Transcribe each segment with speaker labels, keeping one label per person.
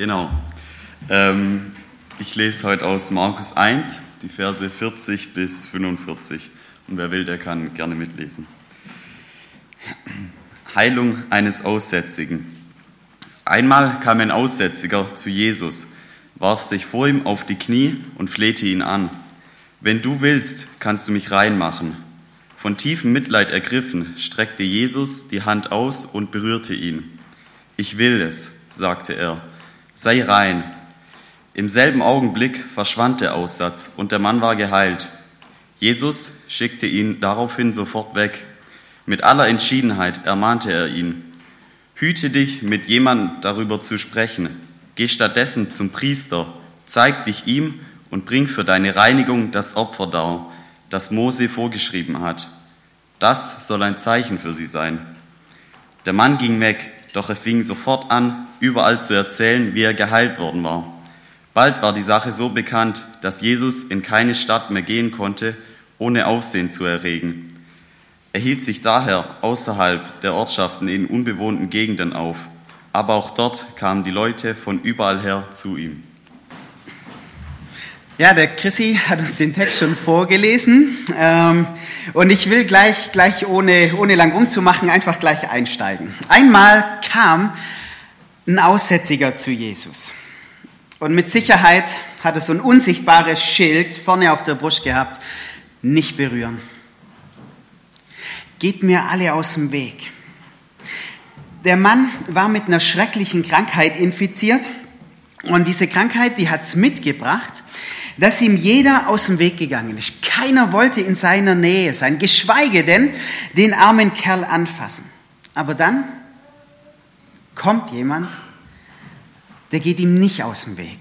Speaker 1: Genau. Ähm, ich lese heute aus Markus 1, die Verse 40 bis 45. Und wer will, der kann gerne mitlesen. Heilung eines Aussätzigen. Einmal kam ein Aussätziger zu Jesus, warf sich vor ihm auf die Knie und flehte ihn an. Wenn du willst, kannst du mich reinmachen. Von tiefem Mitleid ergriffen, streckte Jesus die Hand aus und berührte ihn. Ich will es, sagte er, sei rein. Im selben Augenblick verschwand der Aussatz und der Mann war geheilt. Jesus schickte ihn daraufhin sofort weg. Mit aller Entschiedenheit ermahnte er ihn, hüte dich, mit jemandem darüber zu sprechen. Geh stattdessen zum Priester, zeig dich ihm und bring für deine Reinigung das Opfer dar, das Mose vorgeschrieben hat. Das soll ein Zeichen für sie sein. Der Mann ging weg, doch er fing sofort an, überall zu erzählen, wie er geheilt worden war. Bald war die Sache so bekannt, dass Jesus in keine Stadt mehr gehen konnte, ohne Aufsehen zu erregen. Er hielt sich daher außerhalb der Ortschaften in unbewohnten Gegenden auf, aber auch dort kamen die Leute von überall her zu ihm.
Speaker 2: Ja, der Chrissy hat uns den Text schon vorgelesen ähm, und ich will gleich, gleich ohne, ohne lang rumzumachen, einfach gleich einsteigen. Einmal kam ein Aussätziger zu Jesus und mit Sicherheit hat er so ein unsichtbares Schild vorne auf der Brust gehabt, nicht berühren. Geht mir alle aus dem Weg. Der Mann war mit einer schrecklichen Krankheit infiziert und diese Krankheit, die hat es mitgebracht, dass ihm jeder aus dem Weg gegangen ist. Keiner wollte in seiner Nähe sein, geschweige denn den armen Kerl anfassen. Aber dann kommt jemand, der geht ihm nicht aus dem Weg.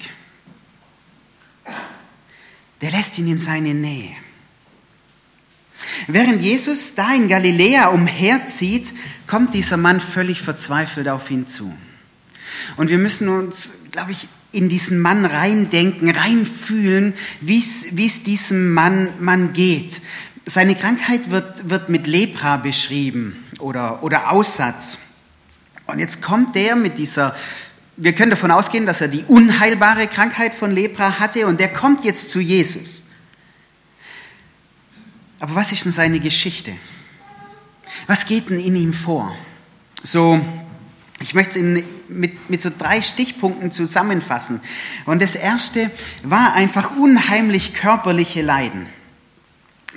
Speaker 2: Der lässt ihn in seine Nähe. Während Jesus da in Galiläa umherzieht, kommt dieser Mann völlig verzweifelt auf ihn zu. Und wir müssen uns, glaube ich, in diesen Mann reindenken, reinfühlen, wie es diesem Mann, Mann geht. Seine Krankheit wird, wird mit Lepra beschrieben oder, oder Aussatz. Und jetzt kommt der mit dieser, wir können davon ausgehen, dass er die unheilbare Krankheit von Lepra hatte und der kommt jetzt zu Jesus. Aber was ist denn seine Geschichte? Was geht denn in ihm vor? So ich möchte es mit, mit so drei Stichpunkten zusammenfassen. Und das erste war einfach unheimlich körperliche Leiden.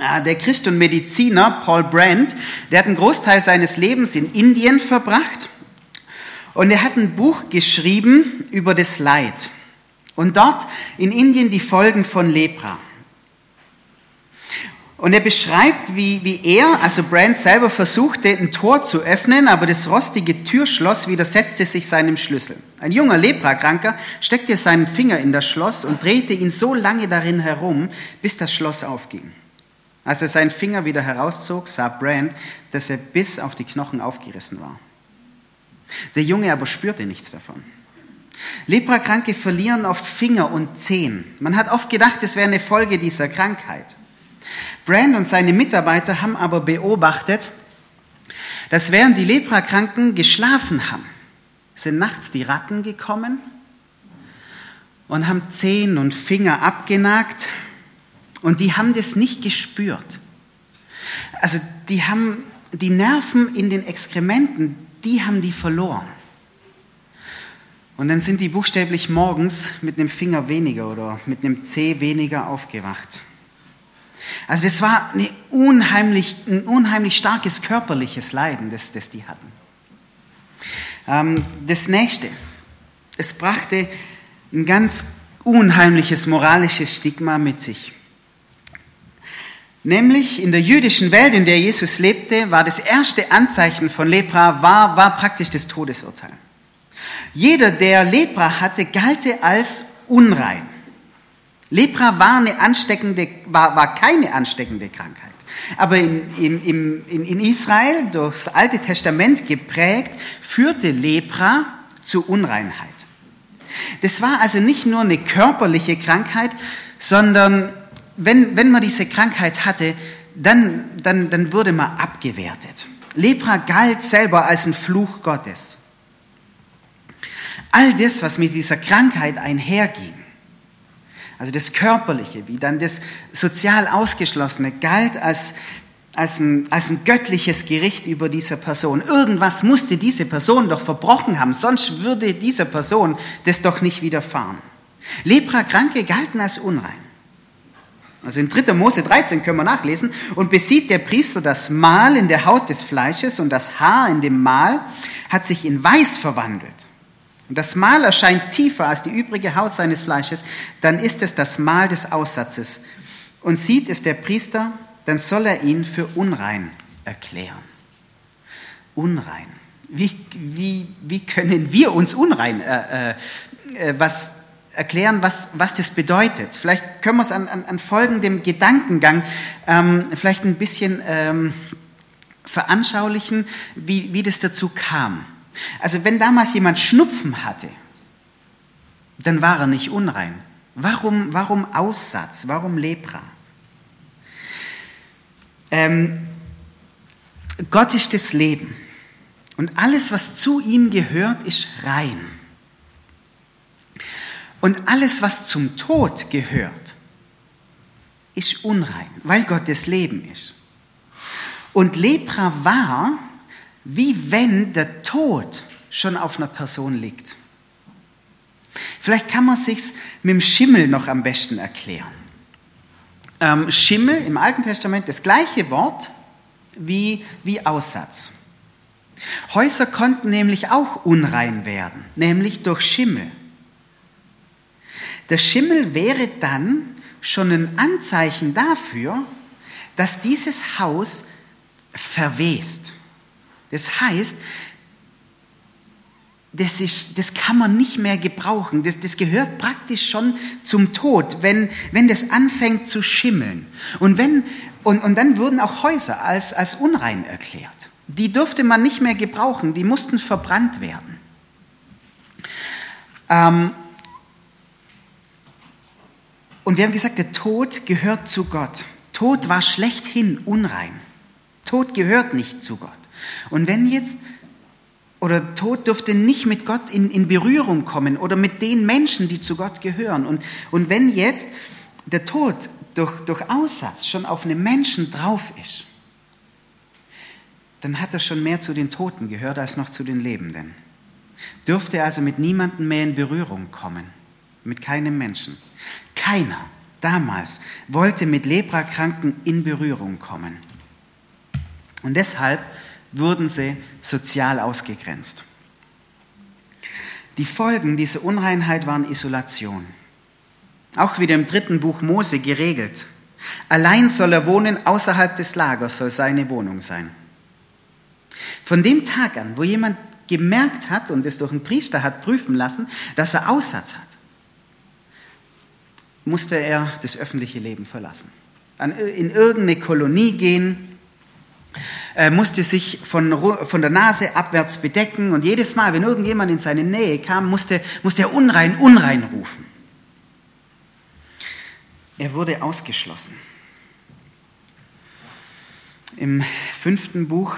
Speaker 2: Ah, der Christ und Mediziner Paul Brandt, der hat einen Großteil seines Lebens in Indien verbracht und er hat ein Buch geschrieben über das Leid. Und dort in Indien die Folgen von Lepra. Und er beschreibt, wie, wie er, also Brand selber, versuchte, ein Tor zu öffnen, aber das rostige Türschloss widersetzte sich seinem Schlüssel. Ein junger Leprakranker steckte seinen Finger in das Schloss und drehte ihn so lange darin herum, bis das Schloss aufging. Als er seinen Finger wieder herauszog, sah Brand, dass er bis auf die Knochen aufgerissen war. Der Junge aber spürte nichts davon. Leprakranke verlieren oft Finger und Zehen. Man hat oft gedacht, es wäre eine Folge dieser Krankheit. Brand und seine Mitarbeiter haben aber beobachtet, dass während die Leprakranken geschlafen haben, sind nachts die Ratten gekommen und haben Zehen und Finger abgenagt und die haben das nicht gespürt. Also die haben die Nerven in den Exkrementen, die haben die verloren. Und dann sind die buchstäblich morgens mit einem Finger weniger oder mit einem Zeh weniger aufgewacht. Also das war unheimlich, ein unheimlich starkes körperliches Leiden, das, das die hatten. Ähm, das nächste, es brachte ein ganz unheimliches moralisches Stigma mit sich. Nämlich in der jüdischen Welt, in der Jesus lebte, war das erste Anzeichen von Lepra, war, war praktisch das Todesurteil. Jeder, der Lepra hatte, galt als unrein. Lepra war, eine ansteckende, war, war keine ansteckende Krankheit. Aber in, in, in, in Israel, durchs Alte Testament geprägt, führte Lepra zu Unreinheit. Das war also nicht nur eine körperliche Krankheit, sondern wenn, wenn man diese Krankheit hatte, dann, dann, dann wurde man abgewertet. Lepra galt selber als ein Fluch Gottes. All das, was mit dieser Krankheit einherging, also das Körperliche, wie dann das sozial Ausgeschlossene, galt als, als, ein, als ein göttliches Gericht über diese Person. Irgendwas musste diese Person doch verbrochen haben, sonst würde dieser Person das doch nicht widerfahren. Leprakranke galten als unrein. Also in 3. Mose 13 können wir nachlesen. Und besieht der Priester das Mal in der Haut des Fleisches und das Haar in dem Mal hat sich in weiß verwandelt und das Mal erscheint tiefer als die übrige Haut seines Fleisches, dann ist es das Mal des Aussatzes. Und sieht es der Priester, dann soll er ihn für unrein erklären. Unrein. Wie, wie, wie können wir uns unrein äh, äh, was erklären, was, was das bedeutet? Vielleicht können wir es an, an, an folgendem Gedankengang ähm, vielleicht ein bisschen ähm, veranschaulichen, wie, wie das dazu kam. Also wenn damals jemand Schnupfen hatte, dann war er nicht unrein. Warum, warum Aussatz? Warum Lepra? Ähm, Gott ist das Leben. Und alles, was zu ihm gehört, ist rein. Und alles, was zum Tod gehört, ist unrein, weil Gott das Leben ist. Und Lepra war wie wenn der Tod schon auf einer Person liegt. Vielleicht kann man sich mit dem Schimmel noch am besten erklären. Ähm, Schimmel im Alten Testament das gleiche Wort wie, wie Aussatz. Häuser konnten nämlich auch unrein werden, nämlich durch Schimmel. Der Schimmel wäre dann schon ein Anzeichen dafür, dass dieses Haus verwest. Das heißt, das, ist, das kann man nicht mehr gebrauchen. Das, das gehört praktisch schon zum Tod, wenn, wenn das anfängt zu schimmeln. Und, wenn, und, und dann wurden auch Häuser als, als unrein erklärt. Die durfte man nicht mehr gebrauchen, die mussten verbrannt werden. Ähm, und wir haben gesagt, der Tod gehört zu Gott. Tod war schlechthin unrein. Tod gehört nicht zu Gott. Und wenn jetzt, oder Tod dürfte nicht mit Gott in, in Berührung kommen oder mit den Menschen, die zu Gott gehören. Und, und wenn jetzt der Tod durch, durch Aussatz schon auf einem Menschen drauf ist, dann hat er schon mehr zu den Toten gehört als noch zu den Lebenden. Dürfte also mit niemandem mehr in Berührung kommen, mit keinem Menschen. Keiner damals wollte mit Leprakranken in Berührung kommen. Und deshalb wurden sie sozial ausgegrenzt. Die Folgen dieser Unreinheit waren Isolation. Auch wieder im dritten Buch Mose geregelt. Allein soll er wohnen, außerhalb des Lagers soll seine Wohnung sein. Von dem Tag an, wo jemand gemerkt hat und es durch einen Priester hat prüfen lassen, dass er Aussatz hat, musste er das öffentliche Leben verlassen. In irgendeine Kolonie gehen, er musste sich von, von der Nase abwärts bedecken und jedes Mal, wenn irgendjemand in seine Nähe kam, musste, musste er unrein, unrein rufen. Er wurde ausgeschlossen. Im fünften Buch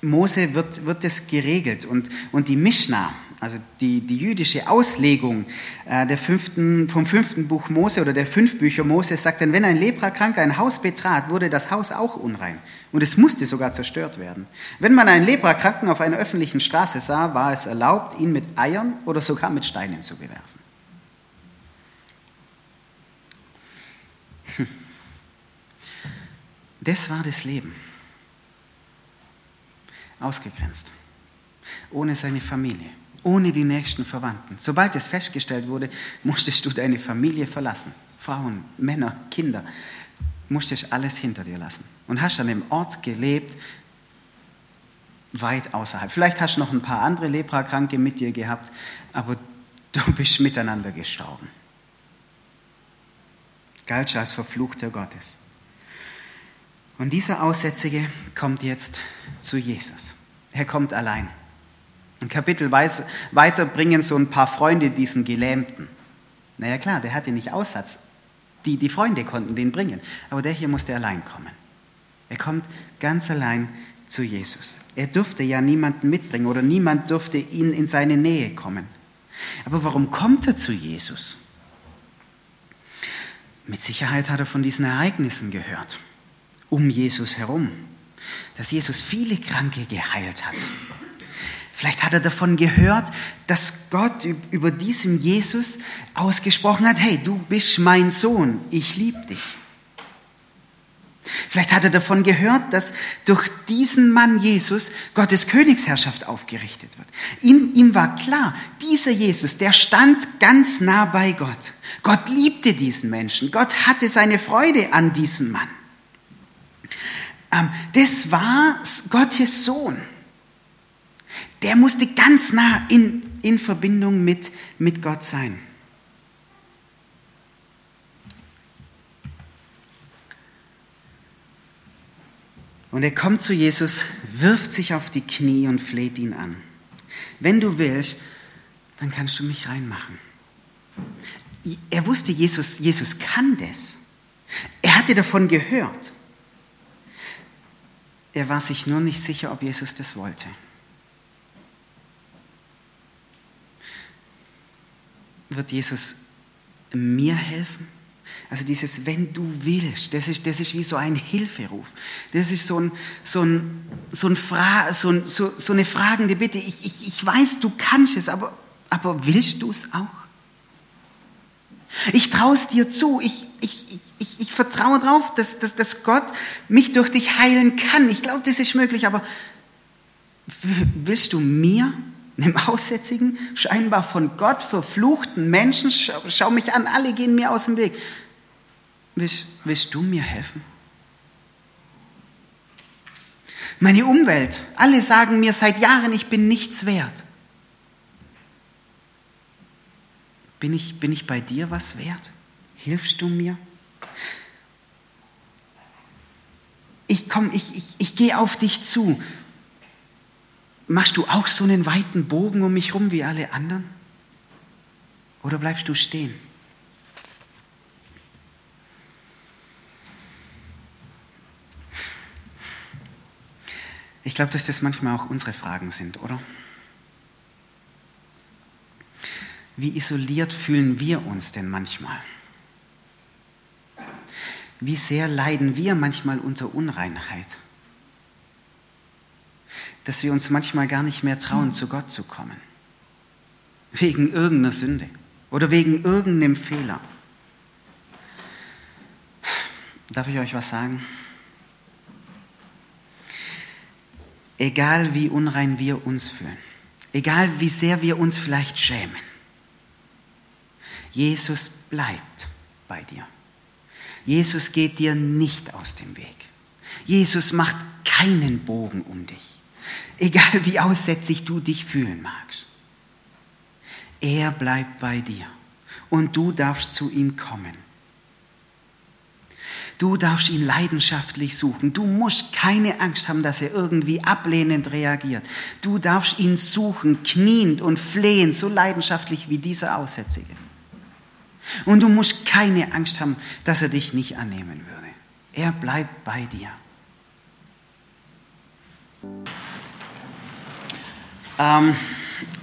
Speaker 2: Mose wird, wird das geregelt und, und die Mishnah, also die, die jüdische Auslegung äh, der fünften, vom fünften Buch Mose oder der fünf Bücher Mose sagt dann, wenn ein Leprakranker ein Haus betrat, wurde das Haus auch unrein und es musste sogar zerstört werden. Wenn man einen Leprakranken auf einer öffentlichen Straße sah, war es erlaubt, ihn mit Eiern oder sogar mit Steinen zu bewerfen. Hm. Das war das Leben. Ausgegrenzt. Ohne seine Familie ohne die nächsten Verwandten. Sobald es festgestellt wurde, musstest du deine Familie verlassen. Frauen, Männer, Kinder, musstest alles hinter dir lassen. Und hast an dem Ort gelebt, weit außerhalb. Vielleicht hast du noch ein paar andere Leprakranke mit dir gehabt, aber du bist miteinander gestorben. Galt als Verfluchter Gottes. Und dieser Aussätzige kommt jetzt zu Jesus. Er kommt allein. Ein Kapitel weiter bringen so ein paar Freunde diesen Gelähmten. Naja klar, der hatte nicht Aussatz. Die, die Freunde konnten den bringen. Aber der hier musste allein kommen. Er kommt ganz allein zu Jesus. Er durfte ja niemanden mitbringen oder niemand durfte ihn in seine Nähe kommen. Aber warum kommt er zu Jesus? Mit Sicherheit hat er von diesen Ereignissen gehört, um Jesus herum, dass Jesus viele Kranke geheilt hat. Vielleicht hat er davon gehört, dass Gott über diesem Jesus ausgesprochen hat, hey, du bist mein Sohn, ich liebe dich. Vielleicht hat er davon gehört, dass durch diesen Mann Jesus Gottes Königsherrschaft aufgerichtet wird. Ihm, ihm war klar, dieser Jesus, der stand ganz nah bei Gott. Gott liebte diesen Menschen. Gott hatte seine Freude an diesem Mann. Ähm, das war Gottes Sohn. Der musste ganz nah in, in Verbindung mit, mit Gott sein. Und er kommt zu Jesus, wirft sich auf die Knie und fleht ihn an. Wenn du willst, dann kannst du mich reinmachen. Er wusste, Jesus, Jesus kann das. Er hatte davon gehört. Er war sich nur nicht sicher, ob Jesus das wollte. Wird Jesus mir helfen? Also dieses, wenn du willst, das ist, das ist wie so ein Hilferuf. Das ist so, ein, so, ein, so, ein Fra so, ein, so, so eine fragende Bitte. Ich, ich, ich weiß, du kannst es, aber, aber willst du es auch? Ich traue es dir zu. Ich, ich, ich, ich vertraue darauf, dass, dass, dass Gott mich durch dich heilen kann. Ich glaube, das ist möglich, aber willst du mir einem aussätzigen, scheinbar von Gott verfluchten Menschen, schau, schau, mich an, alle gehen mir aus dem Weg. Willst, willst du mir helfen? Meine Umwelt, alle sagen mir seit Jahren, ich bin nichts wert. Bin ich, bin ich bei dir was wert? Hilfst du mir? Ich komme, ich, ich, ich gehe auf dich zu. Machst du auch so einen weiten Bogen um mich rum wie alle anderen? Oder bleibst du stehen? Ich glaube, dass das manchmal auch unsere Fragen sind, oder? Wie isoliert fühlen wir uns denn manchmal? Wie sehr leiden wir manchmal unter Unreinheit? Dass wir uns manchmal gar nicht mehr trauen, zu Gott zu kommen. Wegen irgendeiner Sünde oder wegen irgendeinem Fehler. Darf ich euch was sagen? egal wie unrein wir uns fühlen, egal wie sehr wir uns vielleicht schämen. Jesus bleibt bei dir. Jesus geht dir nicht aus dem Weg. Jesus macht keinen Bogen um dich, egal wie aussätzig du dich fühlen magst. Er bleibt bei dir und du darfst zu ihm kommen. Du darfst ihn leidenschaftlich suchen. Du musst keine Angst haben, dass er irgendwie ablehnend reagiert. Du darfst ihn suchen, kniend und flehend, so leidenschaftlich wie dieser Aussätzige. Und du musst keine Angst haben, dass er dich nicht annehmen würde. Er bleibt bei dir. Ähm,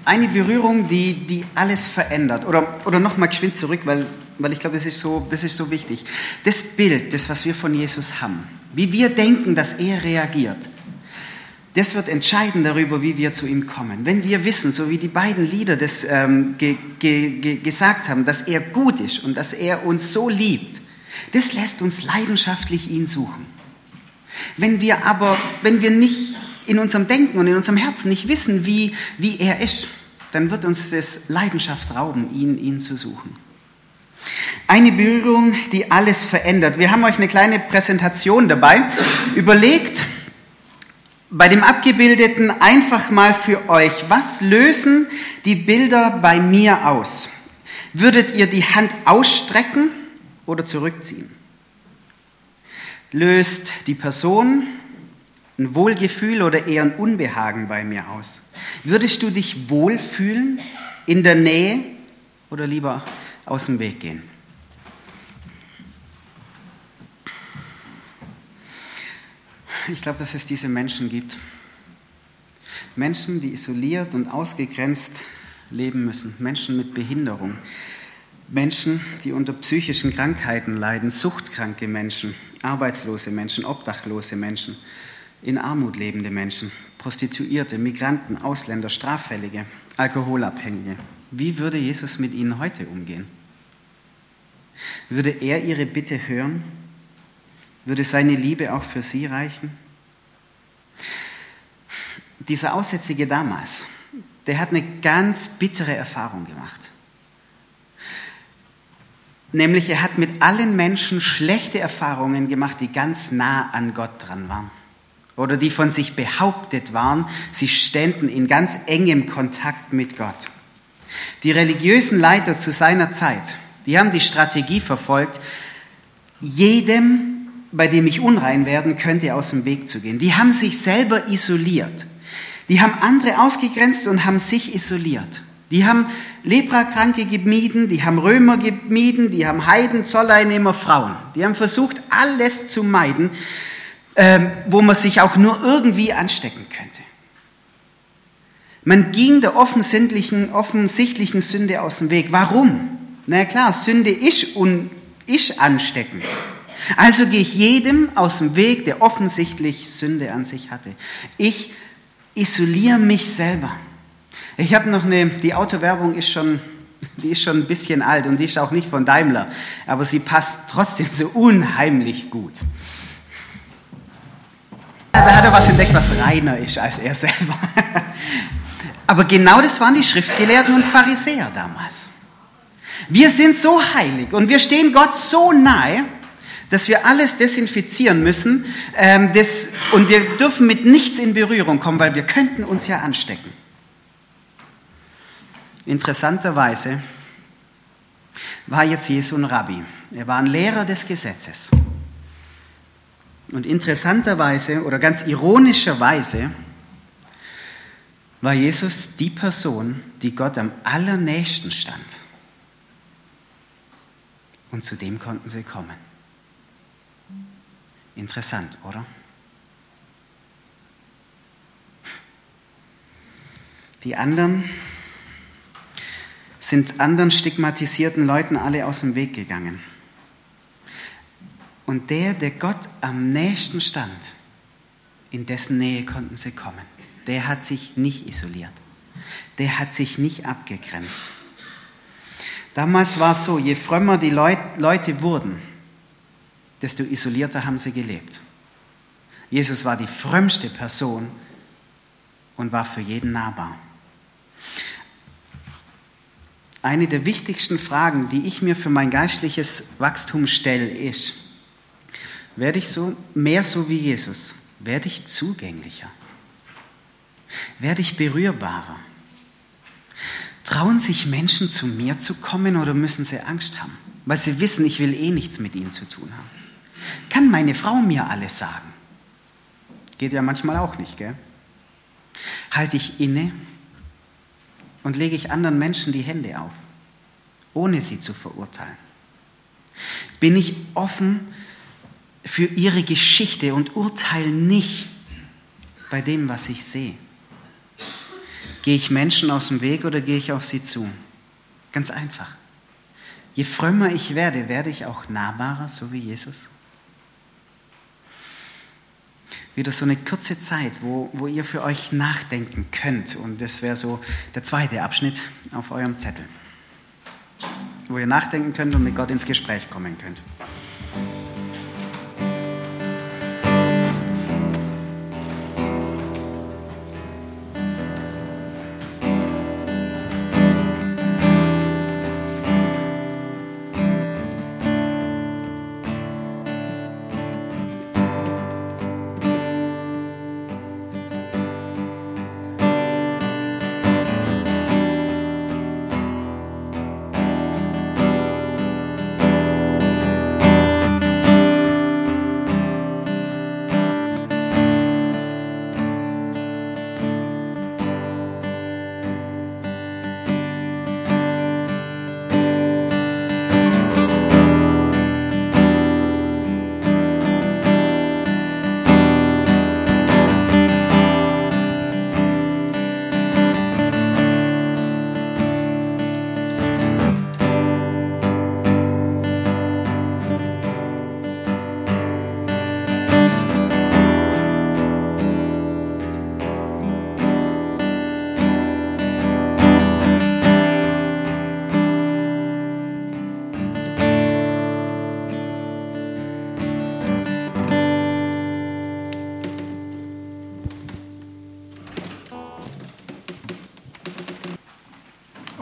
Speaker 2: eine Berührung, die, die alles verändert. Oder, oder nochmal geschwind zurück, weil weil ich glaube, das ist, so, das ist so wichtig. Das Bild, das, was wir von Jesus haben, wie wir denken, dass er reagiert, das wird entscheiden darüber, wie wir zu ihm kommen. Wenn wir wissen, so wie die beiden Lieder das ähm, ge, ge, ge, gesagt haben, dass er gut ist und dass er uns so liebt, das lässt uns leidenschaftlich ihn suchen. Wenn wir aber, wenn wir nicht in unserem Denken und in unserem Herzen nicht wissen, wie, wie er ist, dann wird uns das Leidenschaft rauben, ihn, ihn zu suchen. Eine Berührung, die alles verändert. Wir haben euch eine kleine Präsentation dabei. Überlegt bei dem Abgebildeten einfach mal für euch, was lösen die Bilder bei mir aus? Würdet ihr die Hand ausstrecken oder zurückziehen? Löst die Person ein Wohlgefühl oder eher ein Unbehagen bei mir aus? Würdest du dich wohlfühlen in der Nähe oder lieber aus dem Weg gehen. Ich glaube, dass es diese Menschen gibt. Menschen, die isoliert und ausgegrenzt leben müssen. Menschen mit Behinderung. Menschen, die unter psychischen Krankheiten leiden. Suchtkranke Menschen. Arbeitslose Menschen. Obdachlose Menschen. In Armut lebende Menschen. Prostituierte, Migranten, Ausländer, Straffällige, Alkoholabhängige. Wie würde Jesus mit ihnen heute umgehen? Würde er ihre Bitte hören? Würde seine Liebe auch für sie reichen? Dieser Aussätzige damals, der hat eine ganz bittere Erfahrung gemacht. Nämlich er hat mit allen Menschen schlechte Erfahrungen gemacht, die ganz nah an Gott dran waren. Oder die von sich behauptet waren, sie ständen in ganz engem Kontakt mit Gott. Die religiösen Leiter zu seiner Zeit, die haben die Strategie verfolgt, jedem, bei dem ich unrein werden könnte, aus dem Weg zu gehen. Die haben sich selber isoliert. Die haben andere ausgegrenzt und haben sich isoliert. Die haben Leprakranke gemieden, die haben Römer gemieden, die haben Heiden, Zolleinnehmer, Frauen. Die haben versucht, alles zu meiden, ähm, wo man sich auch nur irgendwie anstecken könnte. Man ging der offensichtlichen, offensichtlichen Sünde aus dem Weg. Warum? Na klar, Sünde ist, un, ist ansteckend. Also gehe ich jedem aus dem Weg, der offensichtlich Sünde an sich hatte. Ich isoliere mich selber. Ich habe noch eine, die Autowerbung ist schon, die ist schon ein bisschen alt und die ist auch nicht von Daimler, aber sie passt trotzdem so unheimlich gut. Da hat er was entdeckt, was reiner ist als er selber. Aber genau das waren die Schriftgelehrten und Pharisäer damals. Wir sind so heilig und wir stehen Gott so nahe, dass wir alles desinfizieren müssen ähm, das, und wir dürfen mit nichts in Berührung kommen, weil wir könnten uns ja anstecken. Interessanterweise war jetzt Jesu ein Rabbi. Er war ein Lehrer des Gesetzes. Und interessanterweise oder ganz ironischerweise war Jesus die Person, die Gott am allernächsten stand. Und zu dem konnten sie kommen. Interessant, oder? Die anderen sind anderen stigmatisierten Leuten alle aus dem Weg gegangen. Und der, der Gott am nächsten stand, in dessen Nähe konnten sie kommen. Der hat sich nicht isoliert. Der hat sich nicht abgegrenzt. Damals war es so, je frömmer die Leute wurden, desto isolierter haben sie gelebt. Jesus war die frömmste Person und war für jeden nahbar. Eine der wichtigsten Fragen, die ich mir für mein geistliches Wachstum stelle, ist, werde ich so mehr so wie Jesus? Werde ich zugänglicher? Werde ich berührbarer? Trauen sich Menschen zu mir zu kommen oder müssen sie Angst haben, weil sie wissen, ich will eh nichts mit ihnen zu tun haben? Kann meine Frau mir alles sagen? Geht ja manchmal auch nicht, gell? Halte ich inne und lege ich anderen Menschen die Hände auf, ohne sie zu verurteilen? Bin ich offen für ihre Geschichte und urteile nicht bei dem, was ich sehe? Gehe ich Menschen aus dem Weg oder gehe ich auf sie zu? Ganz einfach. Je frömmer ich werde, werde ich auch nahbarer, so wie Jesus. Wieder so eine kurze Zeit, wo, wo ihr für euch nachdenken könnt. Und das wäre so der zweite Abschnitt auf eurem Zettel. Wo ihr nachdenken könnt und mit Gott ins Gespräch kommen könnt.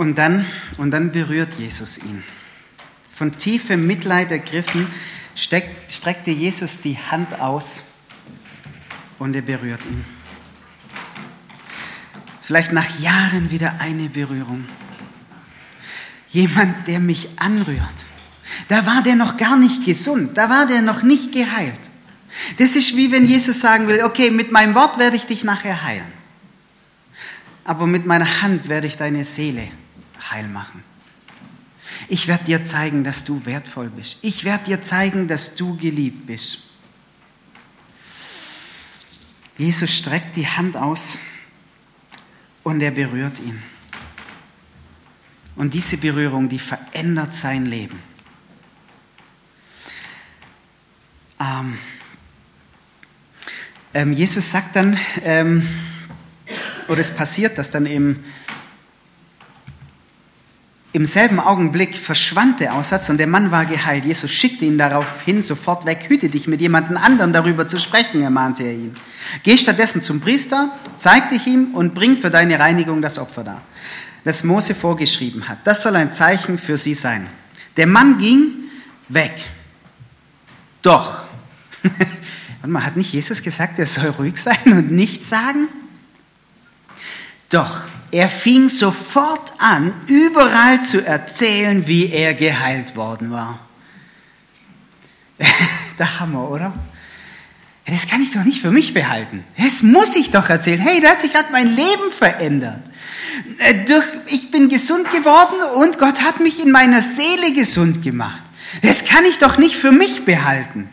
Speaker 2: Und dann, und dann berührt Jesus ihn. Von tiefem Mitleid ergriffen, steckt, streckte Jesus die Hand aus und er berührt ihn. Vielleicht nach Jahren wieder eine Berührung. Jemand, der mich anrührt. Da war der noch gar nicht gesund, da war der noch nicht geheilt. Das ist wie wenn Jesus sagen will, okay, mit meinem Wort werde ich dich nachher heilen. Aber mit meiner Hand werde ich deine Seele heil machen. Ich werde dir zeigen, dass du wertvoll bist. Ich werde dir zeigen, dass du geliebt bist. Jesus streckt die Hand aus und er berührt ihn. Und diese Berührung, die verändert sein Leben. Ähm, ähm, Jesus sagt dann, ähm, oder es passiert, dass dann eben im selben Augenblick verschwand der Aussatz und der Mann war geheilt. Jesus schickte ihn darauf hin, sofort weg, hüte dich mit jemandem anderen darüber zu sprechen, ermahnte er ihn. Geh stattdessen zum Priester, zeig dich ihm und bring für deine Reinigung das Opfer dar, das Mose vorgeschrieben hat. Das soll ein Zeichen für sie sein. Der Mann ging weg. Doch, und man hat nicht Jesus gesagt, er soll ruhig sein und nichts sagen? Doch, er fing sofort an, überall zu erzählen, wie er geheilt worden war. Der Hammer, oder? Das kann ich doch nicht für mich behalten. Das muss ich doch erzählen. Hey, da hat sich gerade mein Leben verändert. Äh, ich bin gesund geworden und Gott hat mich in meiner Seele gesund gemacht. Das kann ich doch nicht für mich behalten.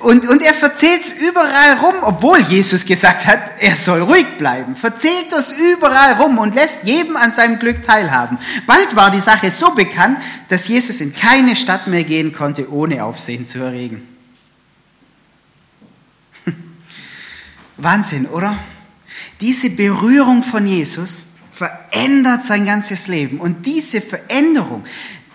Speaker 2: Und, und er verzählt es überall rum, obwohl Jesus gesagt hat, er soll ruhig bleiben. Verzählt das überall rum und lässt jedem an seinem Glück teilhaben. Bald war die Sache so bekannt, dass Jesus in keine Stadt mehr gehen konnte, ohne Aufsehen zu erregen. Wahnsinn, oder? Diese Berührung von Jesus verändert sein ganzes Leben. Und diese Veränderung,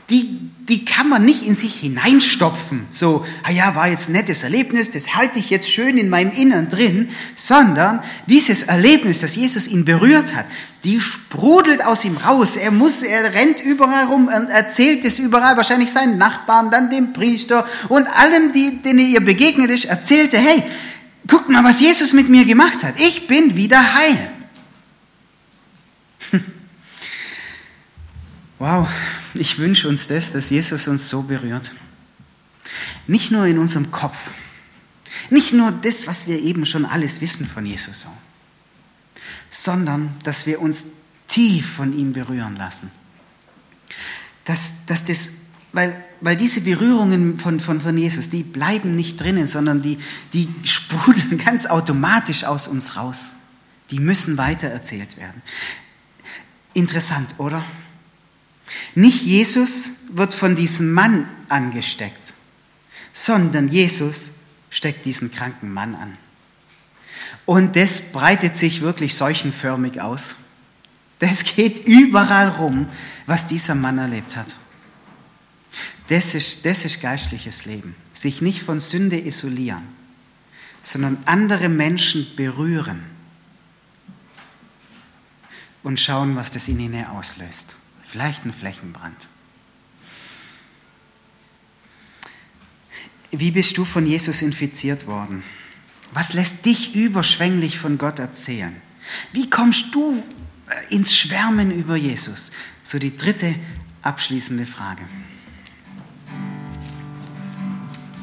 Speaker 2: die, die kann man nicht in sich hineinstopfen. So, ah ja, war jetzt ein nettes Erlebnis, das halte ich jetzt schön in meinem Innern drin, sondern dieses Erlebnis, das Jesus ihn berührt hat, die sprudelt aus ihm raus. Er muss, er rennt überall rum, erzählt es überall, wahrscheinlich seinen Nachbarn, dann dem Priester und allem, die, denen ihr begegnet ist, erzählte, hey, guck mal, was Jesus mit mir gemacht hat. Ich bin wieder heil. Wow, ich wünsche uns das, dass Jesus uns so berührt. Nicht nur in unserem Kopf, nicht nur das, was wir eben schon alles wissen von Jesus, sondern dass wir uns tief von ihm berühren lassen. Dass, dass das, weil, weil diese Berührungen von, von, von Jesus, die bleiben nicht drinnen, sondern die, die sprudeln ganz automatisch aus uns raus. Die müssen weitererzählt werden. Interessant, oder? Nicht Jesus wird von diesem Mann angesteckt, sondern Jesus steckt diesen kranken Mann an. Und das breitet sich wirklich seuchenförmig aus. Das geht überall rum, was dieser Mann erlebt hat. Das ist, das ist geistliches Leben. Sich nicht von Sünde isolieren, sondern andere Menschen berühren und schauen, was das in ihnen auslöst. Vielleicht ein Flächenbrand. Wie bist du von Jesus infiziert worden? Was lässt dich überschwänglich von Gott erzählen? Wie kommst du äh, ins Schwärmen über Jesus? So die dritte abschließende Frage.